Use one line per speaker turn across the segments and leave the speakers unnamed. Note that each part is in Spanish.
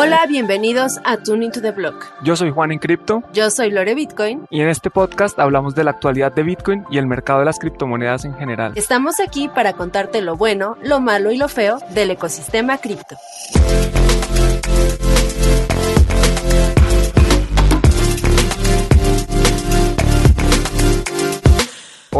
Hola, bienvenidos a Tuning to the Block.
Yo soy Juan en Cripto.
Yo soy Lore Bitcoin.
Y en este podcast hablamos de la actualidad de Bitcoin y el mercado de las criptomonedas en general.
Estamos aquí para contarte lo bueno, lo malo y lo feo del ecosistema cripto.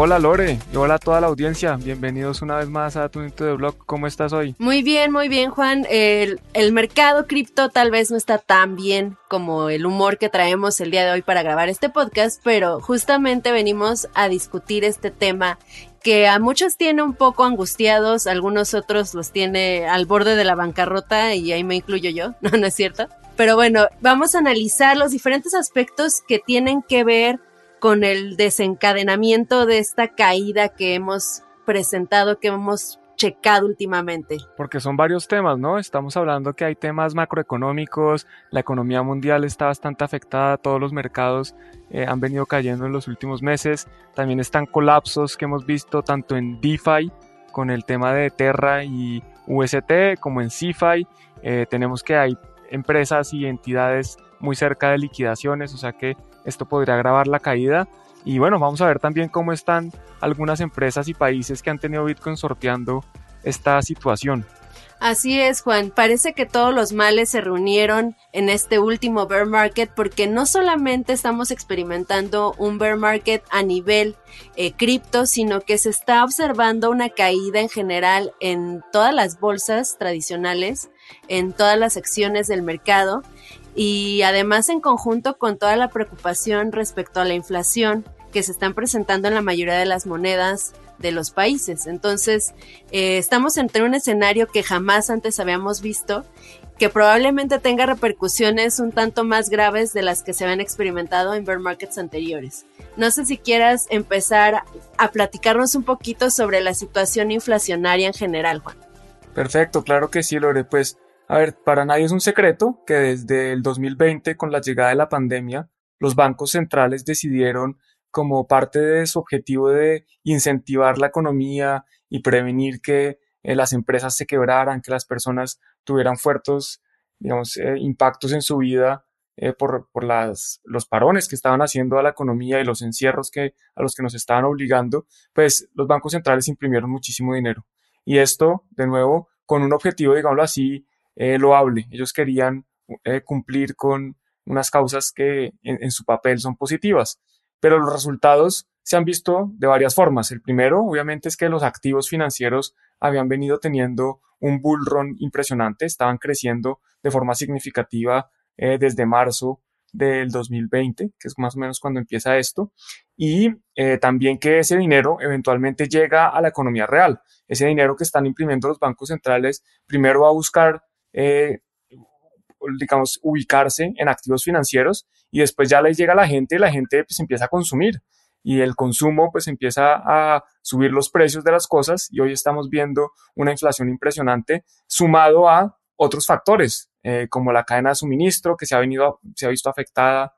Hola Lore y hola a toda la audiencia. Bienvenidos una vez más a tu de blog. ¿Cómo estás hoy?
Muy bien, muy bien, Juan. El, el mercado cripto tal vez no está tan bien como el humor que traemos el día de hoy para grabar este podcast, pero justamente venimos a discutir este tema que a muchos tiene un poco angustiados, algunos otros los tiene al borde de la bancarrota y ahí me incluyo yo, no, no es cierto. Pero bueno, vamos a analizar los diferentes aspectos que tienen que ver con el desencadenamiento de esta caída que hemos presentado, que hemos checado últimamente.
Porque son varios temas, ¿no? Estamos hablando que hay temas macroeconómicos, la economía mundial está bastante afectada, todos los mercados eh, han venido cayendo en los últimos meses, también están colapsos que hemos visto tanto en DeFi con el tema de Terra y UST, como en CeFi, eh, tenemos que hay empresas y entidades muy cerca de liquidaciones, o sea que esto podría agravar la caída. Y bueno, vamos a ver también cómo están algunas empresas y países que han tenido Bitcoin sorteando esta situación.
Así es, Juan. Parece que todos los males se reunieron en este último bear market porque no solamente estamos experimentando un bear market a nivel eh, cripto, sino que se está observando una caída en general en todas las bolsas tradicionales, en todas las secciones del mercado y además en conjunto con toda la preocupación respecto a la inflación que se están presentando en la mayoría de las monedas de los países. Entonces, eh, estamos entre un escenario que jamás antes habíamos visto, que probablemente tenga repercusiones un tanto más graves de las que se habían experimentado en bear markets anteriores. No sé si quieras empezar a platicarnos un poquito sobre la situación inflacionaria en general, Juan.
Perfecto, claro que sí, Lore. Pues a ver, para nadie es un secreto que desde el 2020, con la llegada de la pandemia, los bancos centrales decidieron como parte de su objetivo de incentivar la economía y prevenir que eh, las empresas se quebraran, que las personas tuvieran fuertes, digamos, eh, impactos en su vida eh, por, por las, los parones que estaban haciendo a la economía y los encierros que, a los que nos estaban obligando, pues los bancos centrales imprimieron muchísimo dinero. Y esto, de nuevo, con un objetivo, digámoslo así, eh, loable. Ellos querían eh, cumplir con unas causas que en, su papel son positivas, pero los resultados se han visto de varias formas. El primero, obviamente, es que los activos financieros habían venido teniendo un bull run impresionante, estaban creciendo de forma significativa eh, desde marzo del 2020, que es más o menos cuando empieza esto, y también que ese dinero eventualmente llega a la economía real. Ese dinero que están imprimiendo los bancos centrales primero va a buscar eh, digamos, ubicarse en activos financieros y después ya les llega la gente y la gente pues empieza a consumir y el consumo pues empieza a subir los precios de las cosas y hoy estamos viendo una inflación impresionante sumado a otros factores eh, como la cadena de suministro que se ha venido se ha visto afectada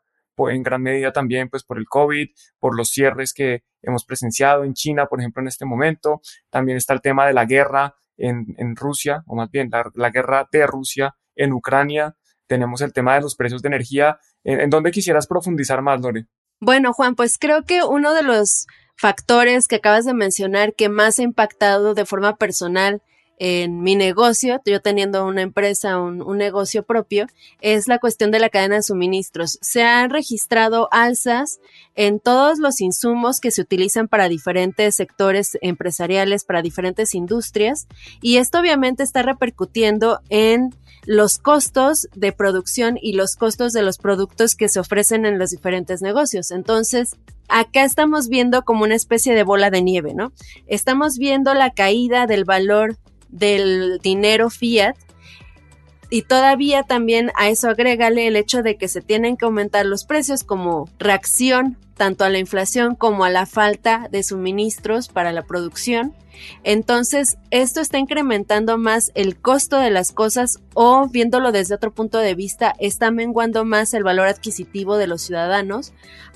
en gran medida también pues por el COVID, por los cierres que hemos presenciado en China, por ejemplo, en este momento. También está el tema de la guerra en, Rusia, o más bien la, guerra de Rusia en Ucrania. Tenemos el tema de los precios de energía. ¿En, en dónde quisieras profundizar más, Lore?
Bueno, Juan, pues creo que uno de los factores que acabas de mencionar que más ha impactado de forma personal en mi negocio, yo teniendo una empresa, un, negocio propio, es la cuestión de la cadena de suministros. Se han registrado alzas en todos los insumos que se utilizan para diferentes sectores empresariales, para diferentes industrias, y esto obviamente está repercutiendo en los costos de producción y los costos de los productos que se ofrecen en los diferentes negocios. Entonces, acá estamos viendo como una especie de bola de nieve, ¿no? Estamos viendo la caída del valor del dinero fiat. Y todavía también a eso agrégale el hecho de que se tienen que aumentar los precios como reacción tanto a la inflación como a la falta de suministros para la producción. Entonces, esto está incrementando más el costo de las cosas o viéndolo desde otro punto de vista, está menguando más el valor adquisitivo de los ciudadanos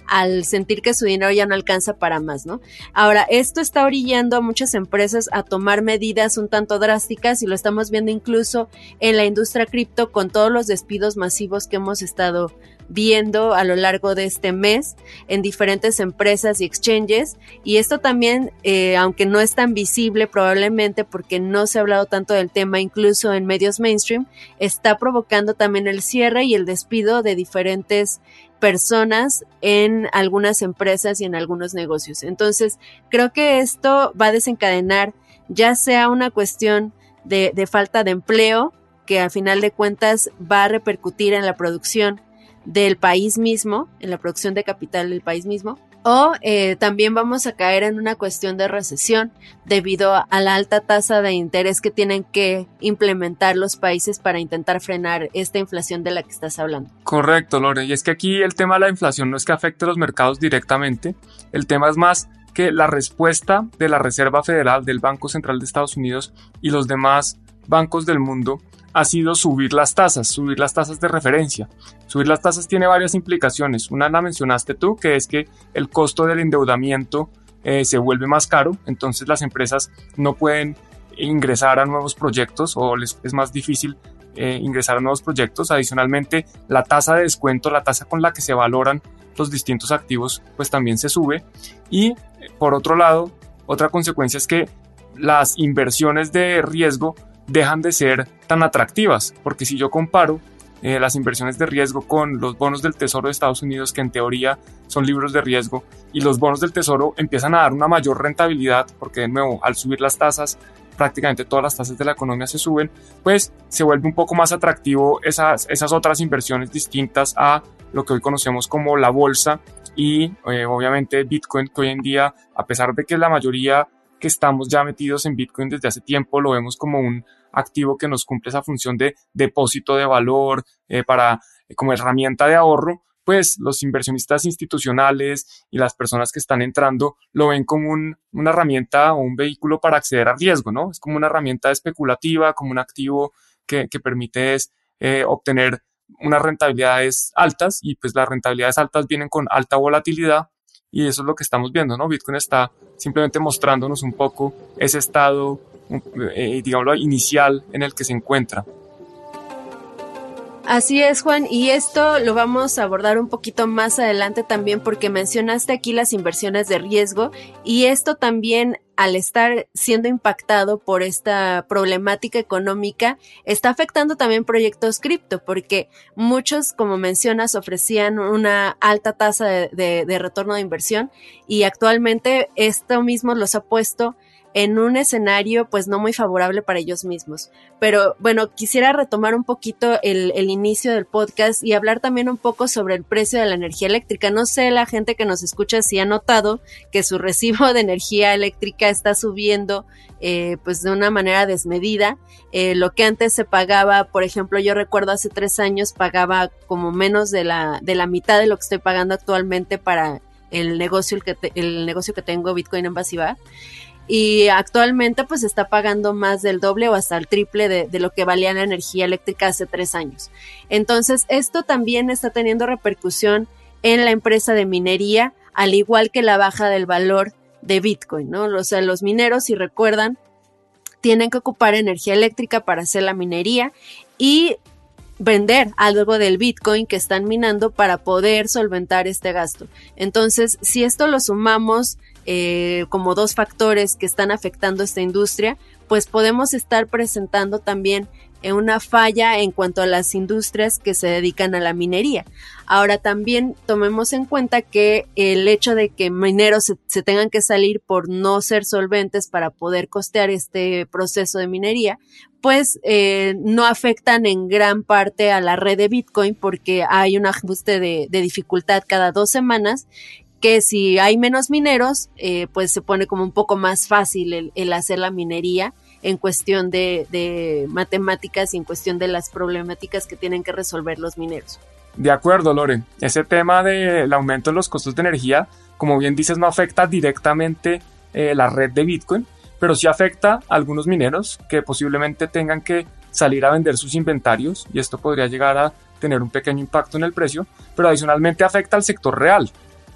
al sentir que su dinero ya no alcanza para más, ¿no? Ahora, esto está orillando a muchas empresas a tomar medidas un tanto drásticas y lo estamos viendo incluso en la industria cripto con todos los despidos masivos que hemos estado viendo a lo largo de este mes en diferentes empresas y exchanges. Y esto también, eh, aunque no es tan visible probablemente porque no se ha hablado tanto del tema incluso en medios mainstream, está provocando también el cierre y el despido de diferentes personas en algunas empresas y en algunos negocios. Entonces, creo que esto va a desencadenar ya sea una cuestión de, falta de empleo, que a final de cuentas va a repercutir en la producción del país mismo, en la producción de capital del país mismo, o eh, también vamos a caer en una cuestión de recesión debido a la alta tasa de interés que tienen que implementar los países para intentar frenar esta inflación de la que estás hablando.
Correcto, Lore. Y es que aquí el tema de la inflación no es que afecte a los mercados directamente, el tema es más que la respuesta de la Reserva Federal, del Banco Central de Estados Unidos y los demás bancos del mundo ha sido subir las tasas, subir las tasas de referencia. Subir las tasas tiene varias implicaciones. Una la mencionaste tú, que es que el costo del endeudamiento eh, se vuelve más caro, entonces las empresas no pueden ingresar a nuevos proyectos o es más difícil eh, ingresar a nuevos proyectos. Adicionalmente, la tasa de descuento, la tasa con la que se valoran los distintos activos, pues también se sube. Y por otro lado, otra consecuencia es que las inversiones de riesgo dejan de ser tan atractivas, porque si yo comparo eh, las inversiones de riesgo con los bonos del Tesoro de Estados Unidos, que en teoría son libros de riesgo, y los bonos del Tesoro empiezan a dar una mayor rentabilidad, porque de nuevo, al subir las tasas, prácticamente todas las tasas de la economía se suben, pues se vuelve un poco más atractivo esas, esas otras inversiones distintas a lo que hoy conocemos como la bolsa y eh, obviamente Bitcoin, que hoy en día, a pesar de que la mayoría que estamos ya metidos en Bitcoin desde hace tiempo, lo vemos como un activo que nos cumple esa función de depósito de valor eh, para eh, como herramienta de ahorro, pues los inversionistas institucionales y las personas que están entrando lo ven como una herramienta o un vehículo para acceder a riesgo, ¿no? Es como una herramienta especulativa, como un activo que, que permite eh, obtener unas rentabilidades altas y pues las rentabilidades altas vienen con alta volatilidad y eso es lo que estamos viendo, ¿no? Bitcoin está simplemente mostrándonos un poco ese estado, eh, digámoslo, inicial en el que se encuentra.
Así es, Juan, y esto lo vamos a abordar un poquito más adelante también porque mencionaste aquí las inversiones de riesgo y esto también al estar siendo impactado por esta problemática económica, está afectando también proyectos cripto, porque muchos, como mencionas, ofrecían una alta tasa de, de, retorno de inversión y actualmente esto mismo los ha puesto en un escenario pues no muy favorable para ellos mismos. Pero bueno, quisiera retomar un poquito el, inicio del podcast y hablar también un poco sobre el precio de la energía eléctrica. No sé la gente que nos escucha si ha notado que su recibo de energía eléctrica está subiendo eh, pues de una manera desmedida. Eh, lo que antes se pagaba, por ejemplo, yo recuerdo hace tres años pagaba como menos de la, de la mitad de lo que estoy pagando actualmente para el negocio, el, que el negocio que tengo Bitcoin en Basiva y actualmente pues está pagando más del doble o hasta el triple de, lo que valía la energía eléctrica hace tres años. Entonces esto también está teniendo repercusión en la empresa de minería, al igual que la baja del valor de Bitcoin, ¿no? O sea, los mineros, si recuerdan, tienen que ocupar energía eléctrica para hacer la minería y vender algo del Bitcoin que están minando para poder solventar este gasto. Entonces, si esto lo sumamos eh, como dos factores que están afectando esta industria, pues podemos estar presentando también una falla en cuanto a las industrias que se dedican a la minería. Ahora también tomemos en cuenta que el hecho de que mineros se, tengan que salir por no ser solventes para poder costear este proceso de minería, pues eh, no afectan en gran parte a la red de Bitcoin porque hay un ajuste de dificultad cada dos semanas que si hay menos mineros, eh, pues se pone como un poco más fácil el, hacer la minería en cuestión de, matemáticas y en cuestión de las problemáticas que tienen que resolver los mineros.
De acuerdo, Lore. Ese tema del aumento de los costos de energía, como bien dices, no afecta directamente eh, la red de Bitcoin, pero sí afecta a algunos mineros que posiblemente tengan que salir a vender sus inventarios y esto podría llegar a tener un pequeño impacto en el precio, pero adicionalmente afecta al sector real,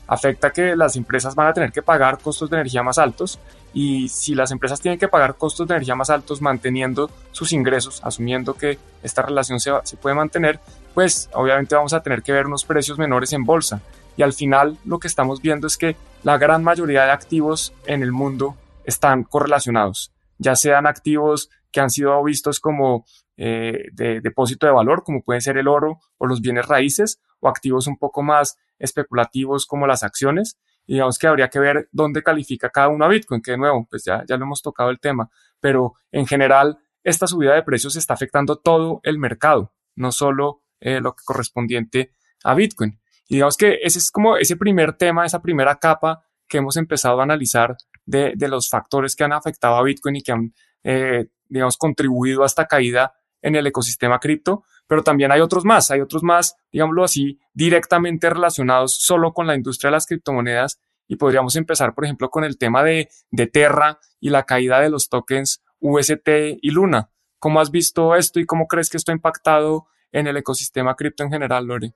afecta que las empresas van a tener que pagar costos de energía más altos y si las empresas tienen que pagar costos de energía más altos manteniendo sus ingresos, asumiendo que esta relación se, puede mantener, pues obviamente vamos a tener que ver unos precios menores en bolsa. Y al final lo que estamos viendo es que la gran mayoría de activos en el mundo están correlacionados, ya sean activos que han sido vistos como eh, de depósito de valor, como pueden ser el oro o los bienes raíces, o activos un poco más especulativos como las acciones. Y digamos que habría que ver dónde califica cada uno a Bitcoin, que de nuevo, pues ya, ya lo hemos tocado el tema, pero en general esta subida de precios está afectando todo el mercado, no solo eh, lo correspondiente a Bitcoin. Y digamos que ese es como ese primer tema, esa primera capa que hemos empezado a analizar de, de los factores que han afectado a Bitcoin y que han, eh, digamos, contribuido a esta caída en el ecosistema cripto, pero también hay otros más, hay otros más, digámoslo así, directamente relacionados solo con la industria de las criptomonedas y podríamos empezar, por ejemplo, con el tema de, Terra y la caída de los tokens UST y Luna. ¿Cómo has visto esto y cómo crees que esto ha impactado en el ecosistema cripto en general, Lore?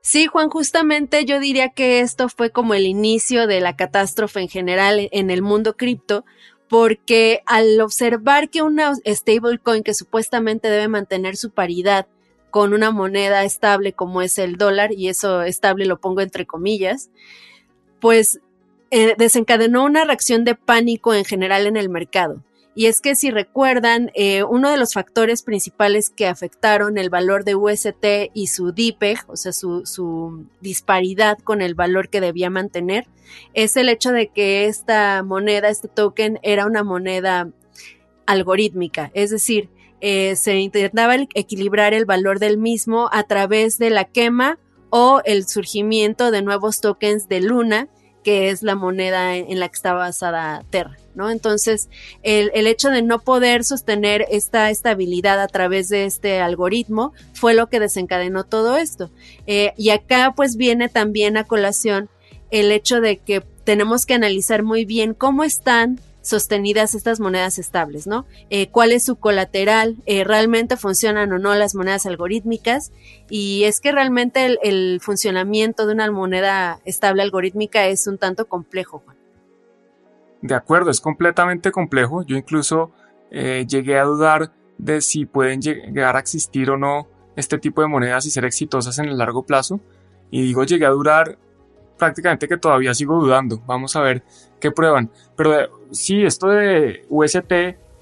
Sí, Juan, justamente yo diría que esto fue como el inicio de la catástrofe en general en el mundo cripto, porque al observar que una stablecoin que supuestamente debe mantener su paridad con una moneda estable como es el dólar, y eso estable lo pongo entre comillas, pues eh, desencadenó una reacción de pánico en general en el mercado. Y es que si recuerdan, eh, uno de los factores principales que afectaron el valor de UST y su DPEG, o sea, su, su, disparidad con el valor que debía mantener, es el hecho de que esta moneda, este token, era una moneda algorítmica, es decir, eh, se intentaba equilibrar el valor del mismo a través de la quema o el surgimiento de nuevos tokens de Luna, que es la moneda en la que está basada Terra. ¿no? Entonces, el, el, hecho de no poder sostener esta estabilidad a través de este algoritmo fue lo que desencadenó todo esto. Eh, y acá pues viene también a colación el hecho de que tenemos que analizar muy bien cómo están sostenidas estas monedas estables, ¿no? Eh, ¿Cuál es su colateral? Eh, ¿Realmente funcionan o no las monedas algorítmicas? Y es que realmente el, funcionamiento de una moneda estable algorítmica es un tanto complejo, Juan.
De acuerdo, es completamente complejo. Yo incluso eh, llegué a dudar de si pueden llegar a existir o no este tipo de monedas y ser exitosas en el largo plazo. Y digo, llegué a durar prácticamente que todavía sigo dudando. Vamos a ver qué prueban. Pero sí, esto de UST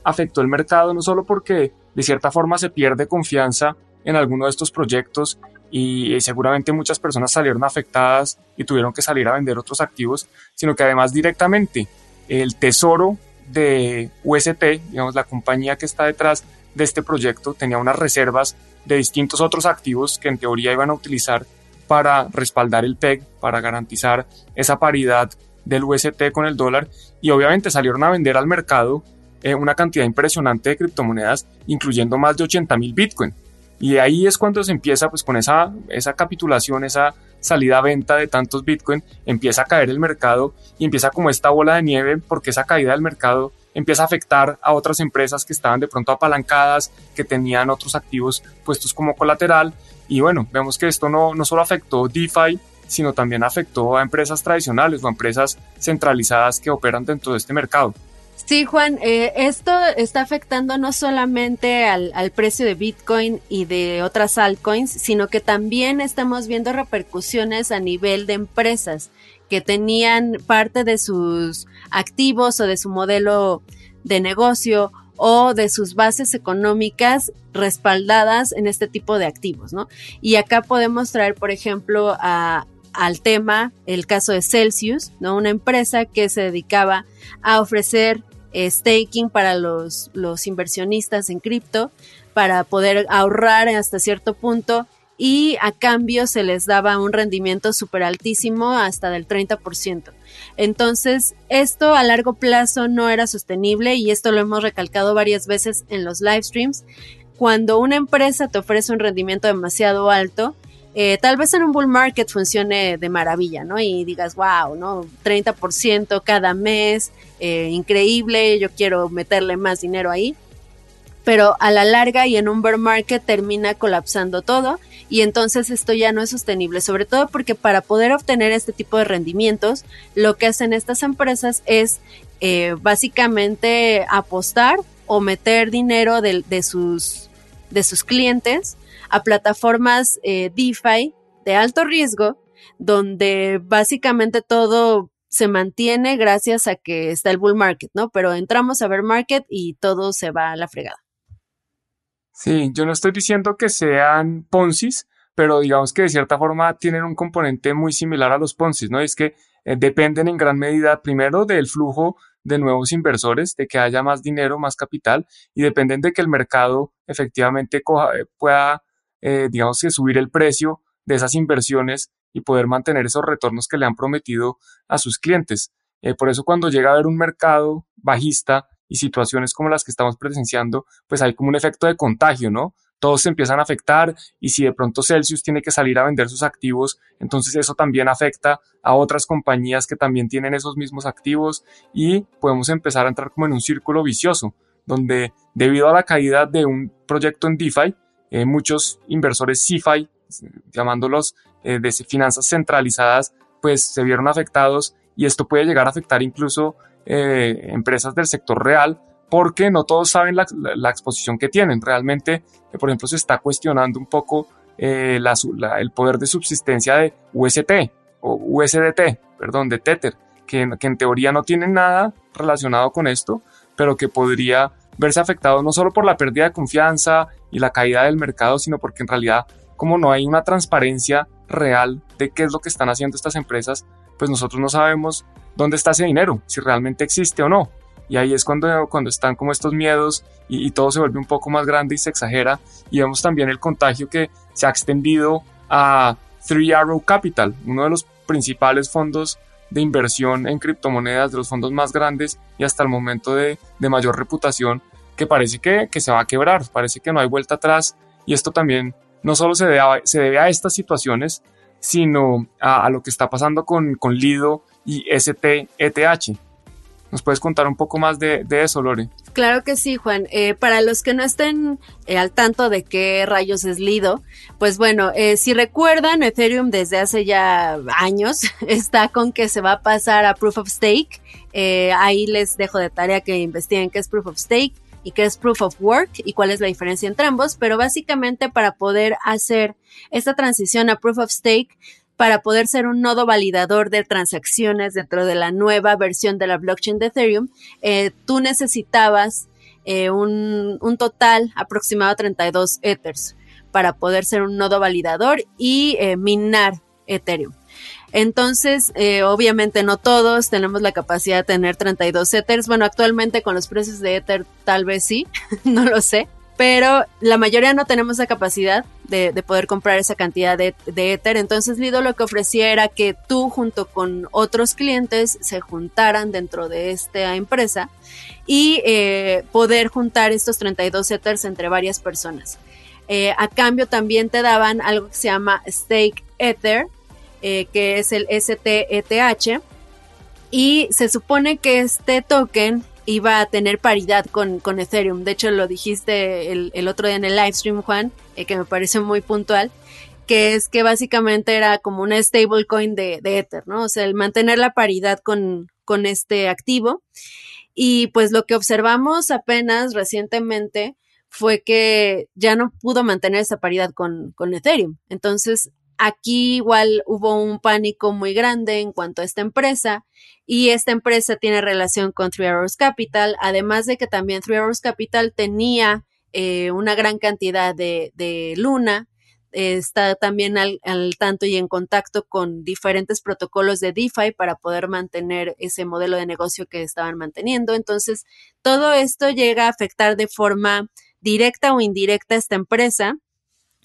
afectó el mercado no solo porque de cierta forma se pierde confianza en alguno de estos proyectos y seguramente muchas personas salieron afectadas y tuvieron que salir a vender otros activos, sino que además directamente el tesoro de UST, digamos la compañía que está detrás de este proyecto, tenía unas reservas de distintos otros activos que en teoría iban a utilizar para respaldar el PEG, para garantizar esa paridad del UST con el dólar y obviamente salieron a vender al mercado eh, una cantidad impresionante de criptomonedas, incluyendo más de 80 mil Bitcoin. Y ahí es cuando se empieza pues con esa, esa capitulación, esa salida a venta de tantos Bitcoin, empieza a caer el mercado y empieza como esta bola de nieve porque esa caída del mercado empieza a afectar a otras empresas que estaban de pronto apalancadas, que tenían otros activos puestos como colateral. Y bueno, vemos que esto no, no solo afectó DeFi, sino también afectó a empresas tradicionales o empresas centralizadas que operan dentro de este mercado.
Sí, Juan, eh, esto está afectando no solamente al, al, precio de Bitcoin y de otras altcoins, sino que también estamos viendo repercusiones a nivel de empresas que tenían parte de sus activos o de su modelo de negocio o de sus bases económicas respaldadas en este tipo de activos, ¿no? Y acá podemos traer, por ejemplo, a, al tema el caso de Celsius, ¿no? Una empresa que se dedicaba a ofrecer eh, staking para los, los inversionistas en cripto para poder ahorrar hasta cierto punto y a cambio se les daba un rendimiento súper altísimo hasta del 30%. Entonces, esto a largo plazo no era sostenible y esto lo hemos recalcado varias veces en los live streams. Cuando una empresa te ofrece un rendimiento demasiado alto, eh, tal vez en un bull market funcione de maravilla, ¿no? Y digas, wow, ¿no? 30% cada mes, eh, increíble, yo quiero meterle más dinero ahí. Pero a la larga y en un bear market termina colapsando todo y entonces esto ya no es sostenible, sobre todo porque para poder obtener este tipo de rendimientos, lo que hacen estas empresas es eh, básicamente apostar o meter dinero de, sus, de sus clientes a plataformas eh, DeFi de alto riesgo, donde básicamente todo se mantiene gracias a que está el bull market, ¿no? Pero entramos a ver market y todo se va a la fregada.
Sí, yo no estoy diciendo que sean Ponzi's, pero digamos que de cierta forma tienen un componente muy similar a los Ponzi's, ¿no? Es que eh, dependen en gran medida primero del flujo de nuevos inversores, de que haya más dinero, más capital, y dependen de que el mercado efectivamente eh, pueda eh, digamos que subir el precio de esas inversiones y poder mantener esos retornos que le han prometido a sus clientes. Eh, por eso cuando llega a haber un mercado bajista y situaciones como las que estamos presenciando, pues hay como un efecto de contagio, ¿no? Todos se empiezan a afectar y si de pronto Celsius tiene que salir a vender sus activos, entonces eso también afecta a otras compañías que también tienen esos mismos activos y podemos empezar a entrar como en un círculo vicioso, donde debido a la caída de un proyecto en DeFi, eh, muchos inversores CeFi, llamándolos eh, de finanzas centralizadas, pues se vieron afectados y esto puede llegar a afectar incluso eh, empresas del sector real porque no todos saben la, exposición que tienen. Realmente, por ejemplo, se está cuestionando un poco el poder de subsistencia de UST o USDT, perdón, de Tether, que, que en teoría no tienen nada relacionado con esto, pero que podría verse afectado no solo por la pérdida de confianza y la caída del mercado, sino porque en realidad como no hay una transparencia real de qué es lo que están haciendo estas empresas, pues nosotros no sabemos dónde está ese dinero, si realmente existe o no. Y ahí es cuando, cuando están como estos miedos y, todo se vuelve un poco más grande y se exagera. Y vemos también el contagio que se ha extendido a Three Arrow Capital, uno de los principales fondos de inversión en criptomonedas, de los fondos más grandes y hasta el momento de, mayor reputación, que parece que, se va a quebrar, parece que no hay vuelta atrás y esto también no solo se debe a, se debe a estas situaciones, sino a, lo que está pasando con, con Lido y STETH. ¿Nos puedes contar un poco más de, eso, Lore?
Claro que sí, Juan. Eh, para los que no estén eh, al tanto de qué rayos es Lido, pues bueno, eh, si recuerdan, Ethereum desde hace ya años está con que se va a pasar a Proof of Stake. ahí les dejo de tarea que investiguen qué es Proof of Stake y qué es Proof of Work y cuál es la diferencia entre ambos, pero básicamente para poder hacer esta transición a Proof of Stake para poder ser un nodo validador de transacciones dentro de la nueva versión de la blockchain de Ethereum, eh, tú necesitabas eh, un, total aproximado de 32 Ethers para poder ser un nodo validador y eh, minar Ethereum. Entonces, obviamente no todos tenemos la capacidad de tener 32 Ethers. Bueno, actualmente con los precios de Ether tal vez sí, no lo sé pero la mayoría no tenemos la capacidad de, poder comprar esa cantidad de, Ether. Entonces Lido lo que ofrecía era que tú junto con otros clientes se juntaran dentro de esta empresa y eh, poder juntar estos 32 Ethers entre varias personas. Eh, a cambio también te daban algo que se llama Stake Ether, eh, que es el STETH. Y se supone que este token iba a tener paridad con, con Ethereum. De hecho, lo dijiste el, otro día en el live stream, Juan, eh, que me parece muy puntual, que es que básicamente era como una stablecoin de, de Ether, ¿no? O sea, el mantener la paridad con, con este activo. Y pues lo que observamos apenas recientemente fue que ya no pudo mantener esa paridad con, con Ethereum. Entonces, Aquí igual hubo un pánico muy grande en cuanto a esta empresa y esta empresa tiene relación con Three Arrows Capital, además de que también Three Arrows Capital tenía eh, una gran cantidad de, de Luna, está también al, al, tanto y en contacto con diferentes protocolos de DeFi para poder mantener ese modelo de negocio que estaban manteniendo. Entonces, todo esto llega a afectar de forma directa o indirecta a esta empresa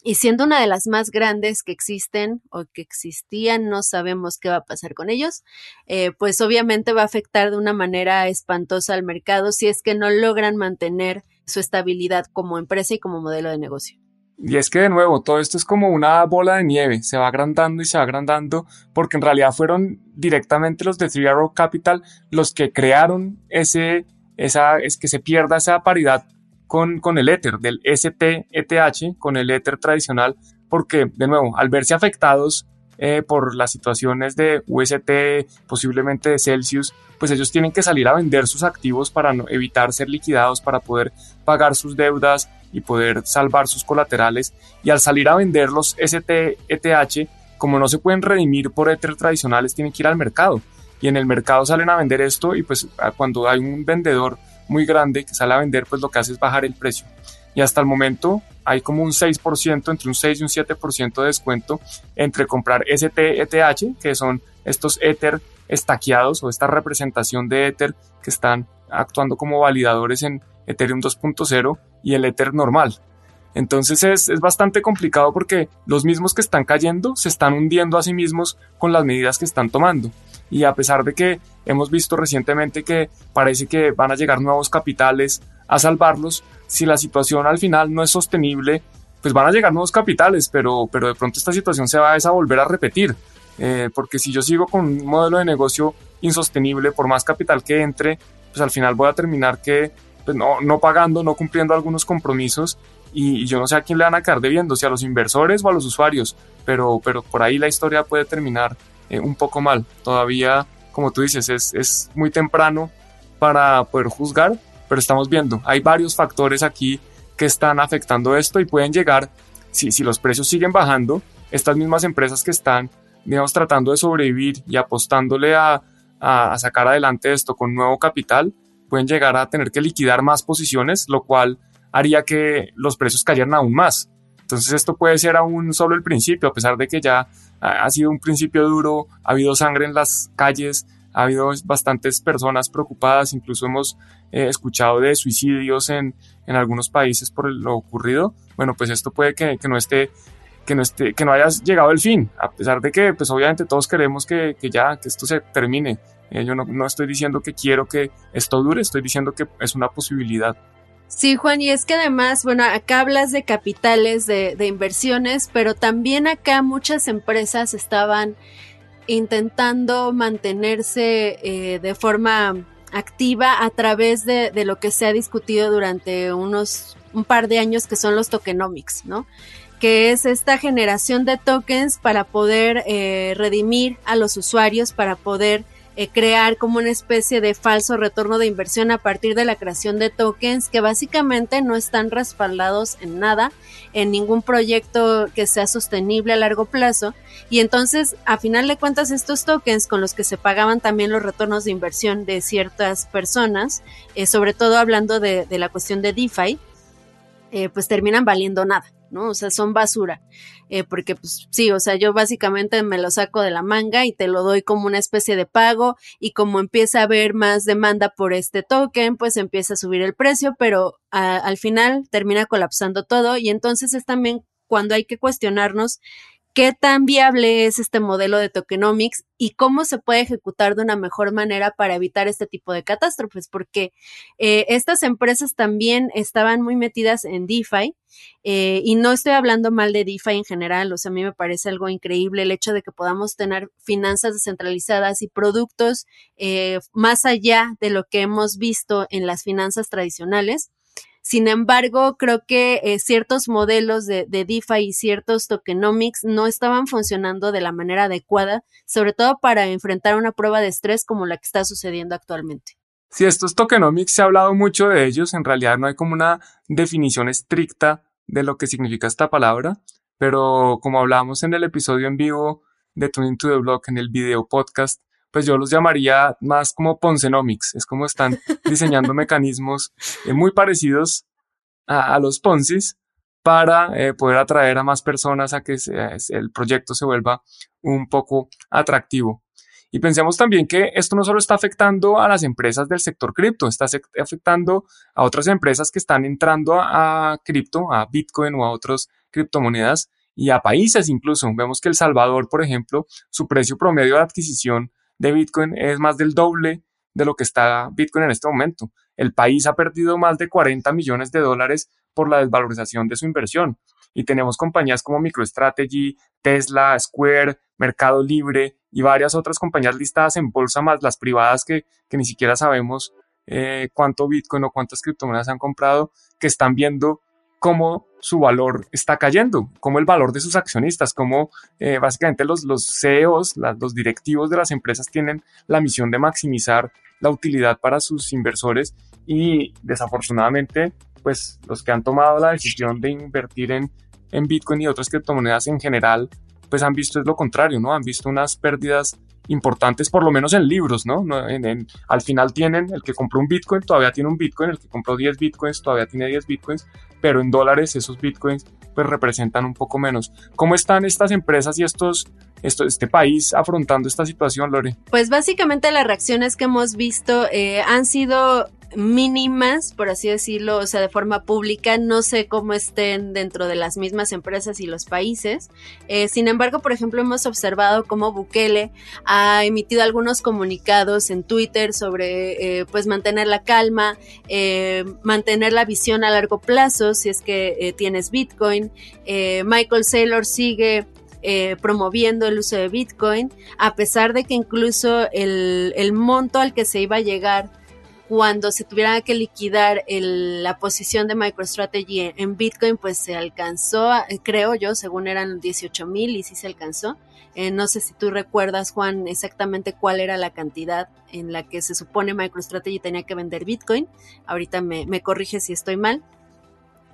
y siendo una de las más grandes que existen o que existían, no sabemos qué va a pasar con ellos, eh, pues obviamente va a afectar de una manera espantosa al mercado si es que no logran mantener su estabilidad como empresa y como modelo de negocio.
Y es que de nuevo, todo esto es como una bola de nieve, se va agrandando y se va agrandando, porque en realidad fueron directamente los de Three Arrow Capital los que crearon ese, esa, es que se pierda esa paridad con, con el Ether, del ST-ETH, con el Ether tradicional, porque de nuevo, al verse afectados eh, por las situaciones de UST, posiblemente de Celsius, pues ellos tienen que salir a vender sus activos para evitar ser liquidados, para poder pagar sus deudas y poder salvar sus colaterales. Y al salir a vender los ST-ETH, como no se pueden redimir por Ether tradicionales, tienen que ir al mercado. Y en el mercado salen a vender esto y pues cuando hay un vendedor muy grande que sale a vender, pues lo que hace es bajar el precio. Y hasta el momento hay como un 6%, entre un 6 y un 7% de descuento entre comprar ST-ETH, que son estos Ether estaqueados o esta representación de Ether que están actuando como validadores en Ethereum 2.0 y el Ether normal. Entonces es, es, bastante complicado porque los mismos que están cayendo se están hundiendo a sí mismos con las medidas que están tomando. Y a pesar de que hemos visto recientemente que parece que van a llegar nuevos capitales a salvarlos, si la situación al final no es sostenible, pues van a llegar nuevos capitales, pero, pero de pronto esta situación se va a volver a repetir. Eh, porque si yo sigo con un modelo de negocio insostenible, por más capital que entre, pues al final voy a terminar que pues no, no pagando, no cumpliendo algunos compromisos y, yo no sé a quién le van a quedar debiendo, si a los inversores o a los usuarios, pero, pero por ahí la historia puede terminar eh, un poco mal. Todavía, como tú dices, es, es muy temprano para poder juzgar, pero estamos viendo, hay varios factores aquí que están afectando esto y pueden llegar, si, si los precios siguen bajando, estas mismas empresas que están digamos, tratando de sobrevivir y apostándole a, a, sacar adelante esto con nuevo capital, pueden llegar a tener que liquidar más posiciones, lo cual haría que los precios cayeran aún más. Entonces esto puede ser aún solo el principio, a pesar de que ya ha sido un principio duro, ha habido sangre en las calles, ha habido bastantes personas preocupadas, incluso hemos eh, escuchado de suicidios en, en, algunos países por lo ocurrido. Bueno, pues esto puede que, que no esté que no, esté, que no haya llegado el fin, a pesar de que pues obviamente todos queremos que, que ya, que esto se termine. Eh, yo no, no estoy diciendo que quiero que esto dure, estoy diciendo que es una posibilidad.
Sí, Juan, y es que además, bueno, acá hablas de capitales, de, de inversiones, pero también acá muchas empresas estaban intentando mantenerse eh, de forma activa a través de, de, lo que se ha discutido durante unos un par de años que son los tokenomics, ¿no? que es esta generación de tokens para poder eh, redimir a los usuarios, para poder eh, crear como una especie de falso retorno de inversión a partir de la creación de tokens que básicamente no están respaldados en nada, en ningún proyecto que sea sostenible a largo plazo. Y entonces, a final de cuentas, estos tokens con los que se pagaban también los retornos de inversión de ciertas personas, eh, sobre todo hablando de, la cuestión de DeFi, eh, pues terminan valiendo nada, ¿no? O sea, son basura. Eh, porque, pues sí, o sea, yo básicamente me lo saco de la manga y te lo doy como una especie de pago y como empieza a haber más demanda por este token, pues empieza a subir el precio, pero al final termina colapsando todo y entonces es también cuando hay que cuestionarnos qué tan viable es este modelo de tokenomics y cómo se puede ejecutar de una mejor manera para evitar este tipo de catástrofes, porque eh, estas empresas también estaban muy metidas en DeFi eh, y no estoy hablando mal de DeFi en general, o sea, a mí me parece algo increíble el hecho de que podamos tener finanzas descentralizadas y productos eh, más allá de lo que hemos visto en las finanzas tradicionales sin embargo, creo que eh, ciertos modelos de, de, DeFi y ciertos tokenomics no estaban funcionando de la manera adecuada, sobre todo para enfrentar una prueba de estrés como la que está sucediendo actualmente.
Sí, estos tokenomics se ha hablado mucho de ellos, en realidad no hay como una definición estricta de lo que significa esta palabra, pero como hablábamos en el episodio en vivo de Tuning to the Block, en el video podcast, pues yo los llamaría más como Poncenomics, es como están diseñando mecanismos eh, muy parecidos a, los Poncis para eh, poder atraer a más personas a que el proyecto se vuelva un poco atractivo. Y pensemos también que esto no solo está afectando a las empresas del sector cripto, está afectando a otras empresas que están entrando a, a cripto, a Bitcoin o a otras criptomonedas y a países incluso. Vemos que El Salvador, por ejemplo, su precio promedio de adquisición de Bitcoin es más del doble de lo que está Bitcoin en este momento. El país ha perdido más de 40 millones de dólares por la desvalorización de su inversión. y tenemos compañías como MicroStrategy, Tesla, Square, Mercado Libre y varias otras compañías listadas en bolsa más las privadas que, que ni siquiera sabemos eh, cuánto Bitcoin o cuántas criptomonedas han comprado, que están viendo cómo su valor está cayendo, cómo el valor de sus accionistas, cómo eh, básicamente los, los CEOs, los directivos de las empresas tienen la misión de maximizar la utilidad para sus inversores y desafortunadamente pues los que han tomado la decisión de invertir en, en Bitcoin y otras criptomonedas en general pues han visto es lo contrario, ¿no? Han visto unas pérdidas importantes, por lo menos en libros, ¿no? al final tienen, el que compró un Bitcoin todavía tiene un Bitcoin, el que compró 10 Bitcoins todavía tiene 10 Bitcoins, pero en dólares esos Bitcoins pues representan un poco menos. ¿Cómo están estas empresas y estos, esto, este país afrontando esta situación, Lore?
Pues básicamente las reacciones que hemos visto eh, han sido mínimas, por así decirlo, o sea, de forma pública. No sé cómo estén dentro de las mismas empresas y los países. Eh, sin embargo, por ejemplo, hemos observado cómo Bukele ha emitido algunos comunicados en Twitter sobre, eh, pues, mantener la calma, eh, mantener la visión a largo plazo, si es que tienes Bitcoin. Michael Saylor sigue promoviendo el uso de Bitcoin, a pesar de que incluso el, monto al que se iba a llegar cuando se tuviera que liquidar la posición de MicroStrategy en, Bitcoin, pues se alcanzó, creo yo, según eran 18 mil y sí se alcanzó. Eh, no sé si tú recuerdas, Juan, exactamente cuál era la cantidad en la que se supone MicroStrategy tenía que vender Bitcoin. Ahorita me, me corrige si estoy mal.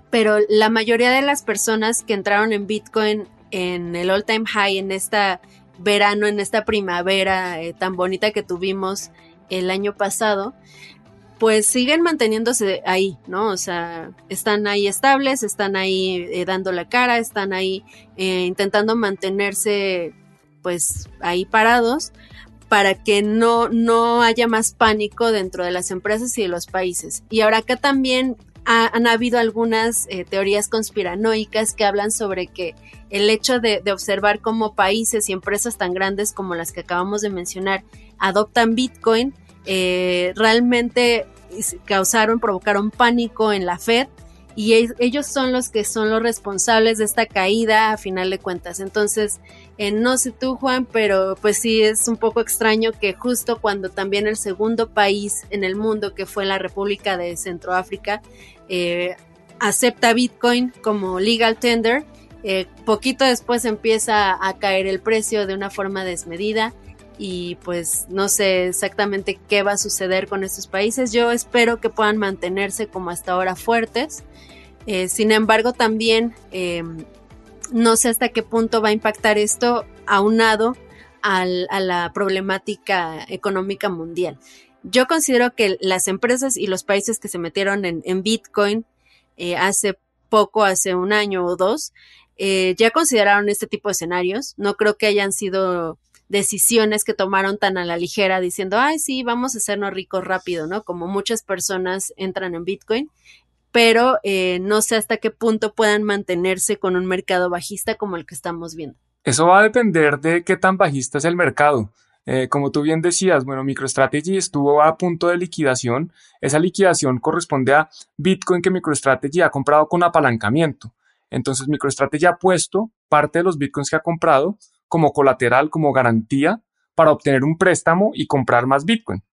Pero la mayoría de las personas que entraron en Bitcoin en el all time high, en esta verano, en esta primavera eh, tan bonita que tuvimos el año pasado, pues siguen manteniéndose ahí, ¿no? O sea, están ahí estables, están ahí eh, dando la cara, están ahí eh, intentando mantenerse pues ahí parados para que no, no haya más pánico dentro de las empresas y de los países. Y ahora acá también han habido algunas eh, teorías conspiranoicas que hablan sobre que el hecho de, de observar cómo países y empresas tan grandes como las que acabamos de mencionar adoptan Bitcoin, eh, realmente causaron, provocaron pánico en la Fed y ellos son los que son los responsables de esta caída a final de cuentas. Entonces, eh, no sé tú, Juan, pero pues sí es un poco extraño que justo cuando también el segundo país en el mundo, que fue la República de Centroáfrica, eh, acepta Bitcoin como legal tender, poquito después empieza a caer el precio de una forma desmedida y pues no sé exactamente qué va a suceder con estos países. Yo espero que puedan mantenerse como hasta ahora fuertes. Eh, sin embargo, también em, no sé hasta qué punto va a impactar esto aunado al, a la problemática económica mundial. Yo considero que las empresas y los países que se metieron en, Bitcoin eh, hace poco, hace un año o dos, eh, ya consideraron este tipo de escenarios. No creo que hayan sido decisiones que tomaron tan a la ligera diciendo, ay, sí, vamos a hacernos ricos rápido, ¿no? Como muchas personas entran en Bitcoin, pero eh, no sé hasta qué punto puedan mantenerse con un mercado bajista como el que estamos viendo.
Eso va a depender de qué tan bajista es el mercado. Eh, como tú bien decías, bueno, MicroStrategy estuvo a punto de liquidación. Esa liquidación corresponde a Bitcoin que MicroStrategy ha comprado con apalancamiento. Entonces, MicroStrategy ha puesto parte de los Bitcoins que ha comprado como colateral, como garantía para obtener un préstamo y comprar más Bitcoin.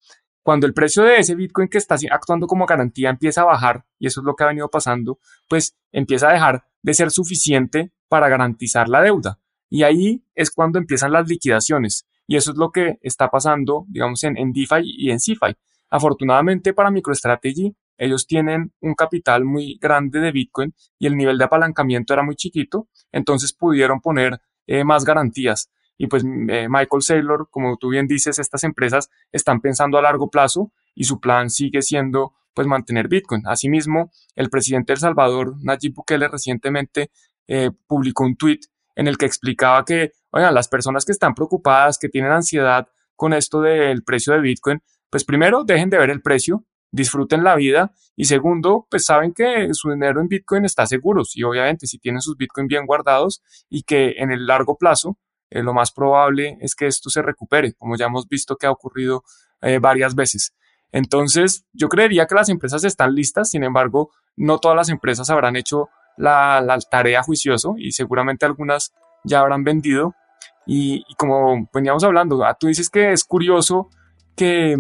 Cuando el precio de ese Bitcoin que está actuando como garantía empieza a bajar, y eso es lo que ha venido pasando, pues empieza a dejar de ser suficiente para garantizar la deuda. Y ahí es cuando empiezan las liquidaciones. Y eso es lo que está pasando, digamos, en, en DeFi y en CeFi. Afortunadamente para MicroStrategy, ellos tienen un capital muy grande de Bitcoin y el nivel de apalancamiento era muy chiquito, entonces pudieron poner eh, más garantías. Y pues eh, Michael Saylor, como tú bien dices, estas empresas están pensando a largo plazo y su plan sigue siendo pues mantener Bitcoin. Asimismo, el presidente de El Salvador, Nayib Bukele, recientemente eh, publicó un tweet en el que explicaba que, oigan, las personas que están preocupadas, que tienen ansiedad con esto del precio de Bitcoin, pues primero dejen de ver el precio, disfruten la vida y segundo, pues saben que su dinero en Bitcoin está seguro y obviamente si tienen sus Bitcoin bien guardados y que en el largo plazo eh, lo más probable es que esto se recupere, como ya hemos visto que ha ocurrido eh, varias veces. Entonces, yo creería que las empresas están listas, sin embargo, no todas las empresas habrán hecho la, la tarea juicioso y seguramente algunas ya habrán vendido. Y, como veníamos hablando, ah, tú dices que es curioso que,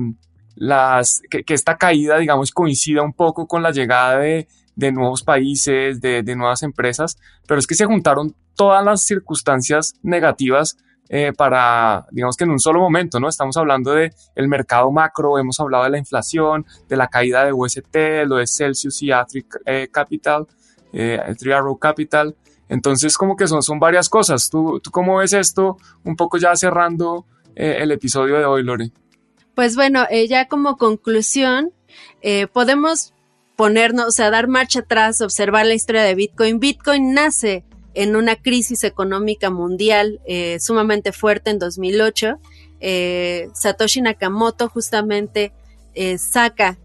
las, que, esta caída, digamos, coincida un poco con la llegada de, de nuevos países, de, de, nuevas empresas, pero es que se juntaron todas las circunstancias negativas eh, para, digamos que en un solo momento, ¿no? Estamos hablando de el mercado macro, hemos hablado de la inflación, de la caída de UST, lo de Celsius y Atric eh, Capital, eh, Three Arrow Capital. Entonces, como que son, son varias cosas. ¿Tú, ¿Tú cómo ves esto? Un poco ya cerrando eh, el episodio de hoy, Lore.
Pues bueno, ya como conclusión, podemos ponernos, o sea, dar marcha atrás, observar la historia de Bitcoin. Bitcoin nace en una crisis económica mundial eh, sumamente fuerte en 2008. Eh, Satoshi Nakamoto justamente eh, saca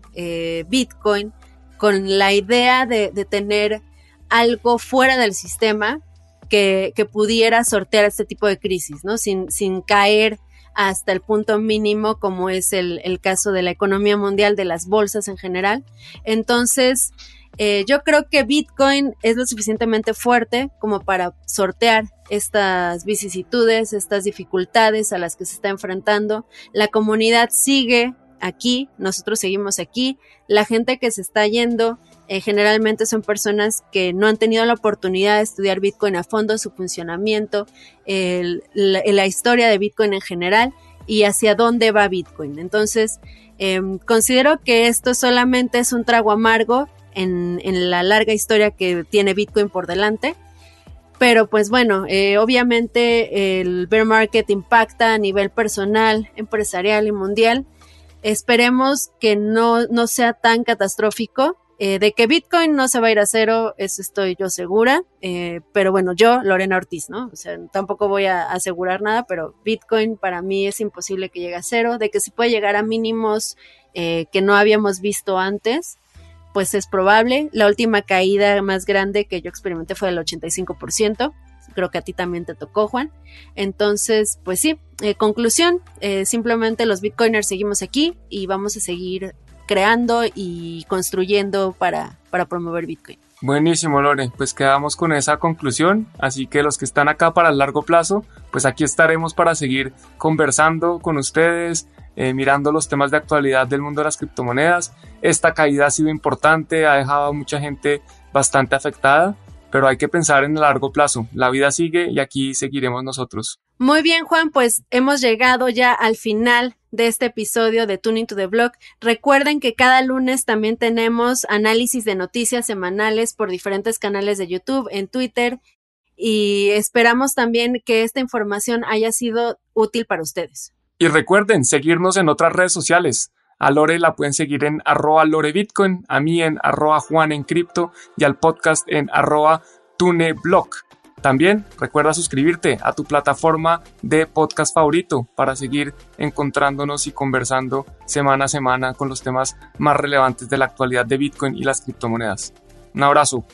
Bitcoin con la idea de, tener algo fuera del sistema que, pudiera sortear este tipo de crisis, ¿no? Sin caer hasta el punto mínimo como es el, el, caso de la economía mundial, de las bolsas en general. Entonces, eh, yo creo que Bitcoin es lo suficientemente fuerte como para sortear estas vicisitudes, estas dificultades a las que se está enfrentando. La comunidad sigue aquí, nosotros seguimos aquí. La gente que se está yendo eh, generalmente son personas que no han tenido la oportunidad de estudiar Bitcoin a fondo, su funcionamiento, la, historia de Bitcoin en general y hacia dónde va Bitcoin. Entonces, em, considero que esto solamente es un trago amargo en, la larga historia que tiene Bitcoin por delante. Pero pues bueno, eh, obviamente el bear market impacta a nivel personal, empresarial y mundial. Esperemos que no, no sea tan catastrófico. Eh, de que Bitcoin no se va a ir a cero, eso estoy yo segura. Eh, pero bueno, yo, Lorena Ortiz, ¿no? O sea, tampoco voy a asegurar nada, pero Bitcoin para mí es imposible que llegue a cero. De que se puede llegar a mínimos que no habíamos visto antes, pues es probable. La última caída más grande que yo experimenté fue del 85%. Creo que a ti también te tocó, Juan. Entonces, pues sí, eh, conclusión, eh, simplemente los bitcoiners seguimos aquí y vamos a seguir creando y construyendo para, para promover Bitcoin.
Buenísimo, Lore. Pues quedamos con esa conclusión. Así que los que están acá para el largo plazo, pues aquí estaremos para seguir conversando con ustedes, eh, mirando los temas de actualidad del mundo de las criptomonedas. Esta caída ha sido importante, ha dejado a mucha gente bastante afectada, pero hay que pensar en el largo plazo. La vida sigue y aquí seguiremos nosotros.
Muy bien, Juan, pues hemos llegado ya al final de este episodio de Tuning to the Blog. Recuerden que cada lunes también tenemos análisis de noticias semanales por diferentes canales de YouTube, en Twitter, y esperamos también que esta información haya sido útil para ustedes.
Y recuerden seguirnos en otras redes sociales. A Lore la pueden seguir en arroba lorebitcoin, a mí en arroba juan en cripto y al podcast en arroba tuneblog. También recuerda suscribirte a tu plataforma de podcast favorito para seguir encontrándonos y conversando semana a semana con los temas más relevantes de la actualidad de Bitcoin y las criptomonedas. Un abrazo.